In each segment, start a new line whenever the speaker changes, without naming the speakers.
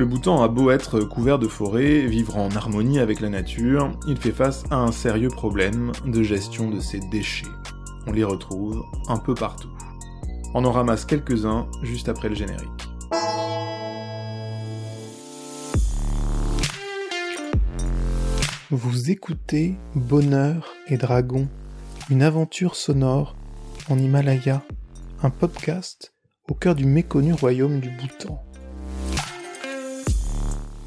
Le Bhoutan a beau être couvert de forêts, vivre en harmonie avec la nature, il fait face à un sérieux problème de gestion de ses déchets. On les retrouve un peu partout. On en ramasse quelques-uns juste après le générique. Vous écoutez Bonheur et Dragon, une aventure sonore en Himalaya, un podcast au cœur du méconnu royaume du Bhoutan.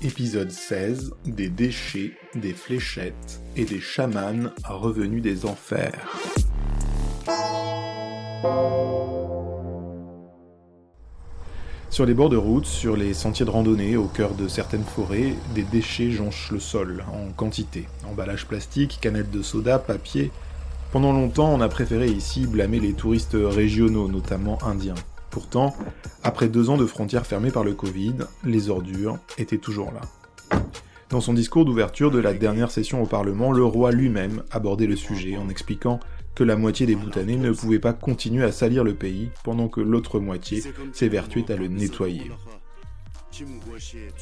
Épisode 16 Des déchets, des fléchettes et des chamans revenus des enfers. Sur les bords de route, sur les sentiers de randonnée, au cœur de certaines forêts, des déchets jonchent le sol, en quantité. Emballages plastiques, canettes de soda, papier. Pendant longtemps, on a préféré ici blâmer les touristes régionaux, notamment indiens. Pourtant, après deux ans de frontières fermées par le Covid, les ordures étaient toujours là. Dans son discours d'ouverture de la dernière session au Parlement, le roi lui-même abordait le sujet en expliquant que la moitié des Bhoutanais ne pouvaient pas continuer à salir le pays pendant que l'autre moitié s'évertuait à le nettoyer.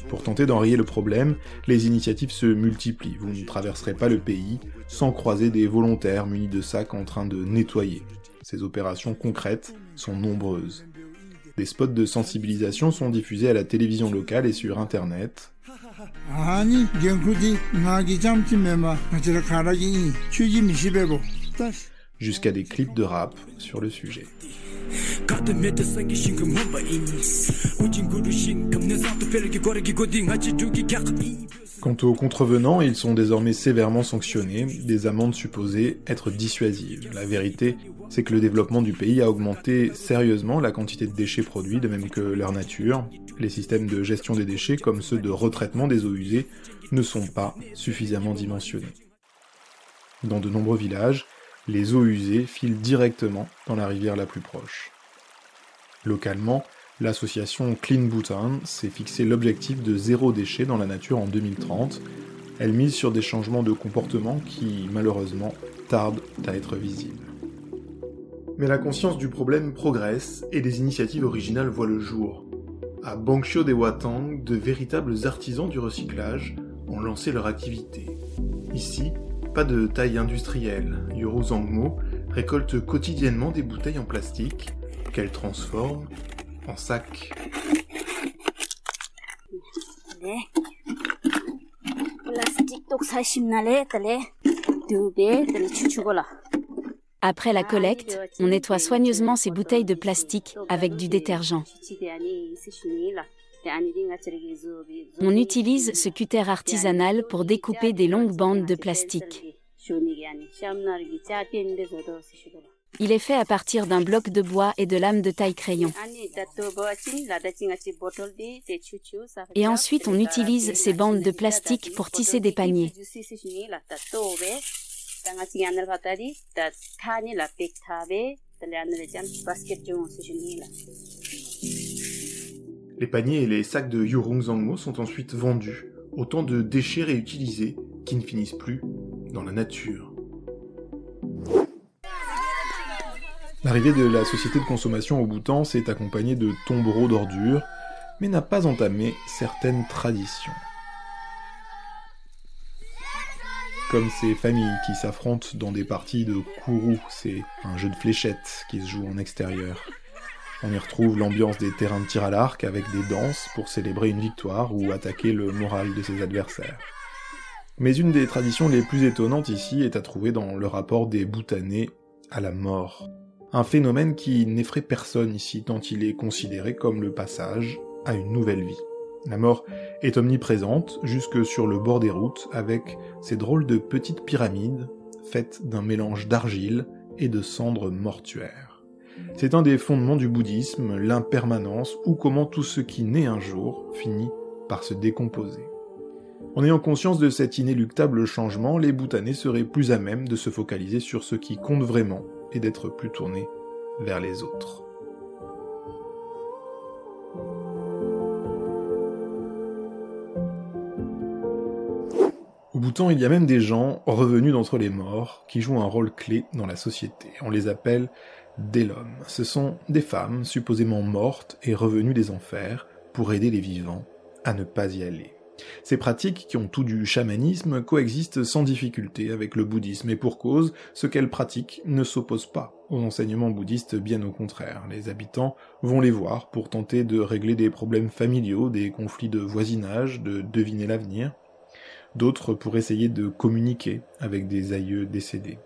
Pour tenter d'enrayer le problème, les initiatives se multiplient. Vous ne traverserez pas le pays sans croiser des volontaires munis de sacs en train de nettoyer. Ces opérations concrètes sont nombreuses. Des spots de sensibilisation sont diffusés à la télévision locale et sur Internet jusqu'à des clips de rap sur le sujet. Quant aux contrevenants, ils sont désormais sévèrement sanctionnés, des amendes supposées être dissuasives. La vérité, c'est que le développement du pays a augmenté sérieusement la quantité de déchets produits, de même que leur nature. Les systèmes de gestion des déchets, comme ceux de retraitement des eaux usées, ne sont pas suffisamment dimensionnés. Dans de nombreux villages, les eaux usées filent directement dans la rivière la plus proche. Localement, l'association Clean Bhutan s'est fixé l'objectif de zéro déchet dans la nature en 2030. Elle mise sur des changements de comportement qui, malheureusement, tardent à être visibles. Mais la conscience du problème progresse et des initiatives originales voient le jour. À Bangshio de Watang, de véritables artisans du recyclage ont lancé leur activité. Ici, pas de taille industrielle, Yoro Zangmo récolte quotidiennement des bouteilles en plastique qu'elle transforme en sacs.
Après la collecte, on nettoie soigneusement ces bouteilles de plastique avec du détergent. On utilise ce cutter artisanal pour découper des longues bandes de plastique. Il est fait à partir d'un bloc de bois et de lames de taille crayon. Et ensuite, on utilise ces bandes de plastique pour tisser des paniers.
Les paniers et les sacs de Yurung Zangmo sont ensuite vendus, autant de déchets réutilisés qui ne finissent plus dans la nature. L'arrivée de la société de consommation au Bhoutan s'est accompagnée de tombereaux d'ordures, mais n'a pas entamé certaines traditions. Comme ces familles qui s'affrontent dans des parties de kourou, c'est un jeu de fléchettes qui se joue en extérieur. On y retrouve l'ambiance des terrains de tir à l'arc avec des danses pour célébrer une victoire ou attaquer le moral de ses adversaires. Mais une des traditions les plus étonnantes ici est à trouver dans le rapport des Bhoutanais à la mort. Un phénomène qui n'effraie personne ici tant il est considéré comme le passage à une nouvelle vie. La mort est omniprésente jusque sur le bord des routes avec ces drôles de petites pyramides faites d'un mélange d'argile et de cendres mortuaires. C'est un des fondements du bouddhisme, l'impermanence, ou comment tout ce qui naît un jour finit par se décomposer. En ayant conscience de cet inéluctable changement, les Bhoutanais seraient plus à même de se focaliser sur ce qui compte vraiment et d'être plus tournés vers les autres. Au Bhoutan, il y a même des gens revenus d'entre les morts qui jouent un rôle clé dans la société. On les appelle l'homme. Ce sont des femmes supposément mortes et revenues des enfers pour aider les vivants à ne pas y aller. Ces pratiques, qui ont tout du chamanisme, coexistent sans difficulté avec le bouddhisme, et pour cause, ce qu'elles pratiquent ne s'oppose pas aux enseignements bouddhistes, bien au contraire. Les habitants vont les voir pour tenter de régler des problèmes familiaux, des conflits de voisinage, de deviner l'avenir. D'autres pour essayer de communiquer avec des aïeux décédés.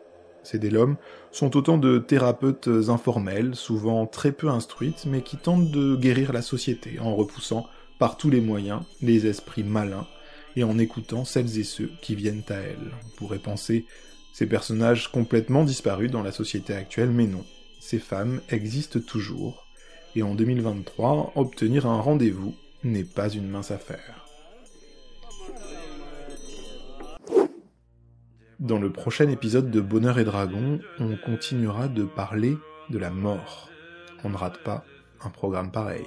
Délhomes sont autant de thérapeutes informels, souvent très peu instruites, mais qui tentent de guérir la société en repoussant par tous les moyens les esprits malins et en écoutant celles et ceux qui viennent à elles. On pourrait penser ces personnages complètement disparus dans la société actuelle, mais non, ces femmes existent toujours, et en 2023, obtenir un rendez-vous n'est pas une mince affaire. Dans le prochain épisode de Bonheur et Dragon, on continuera de parler de la mort. On ne rate pas un programme pareil.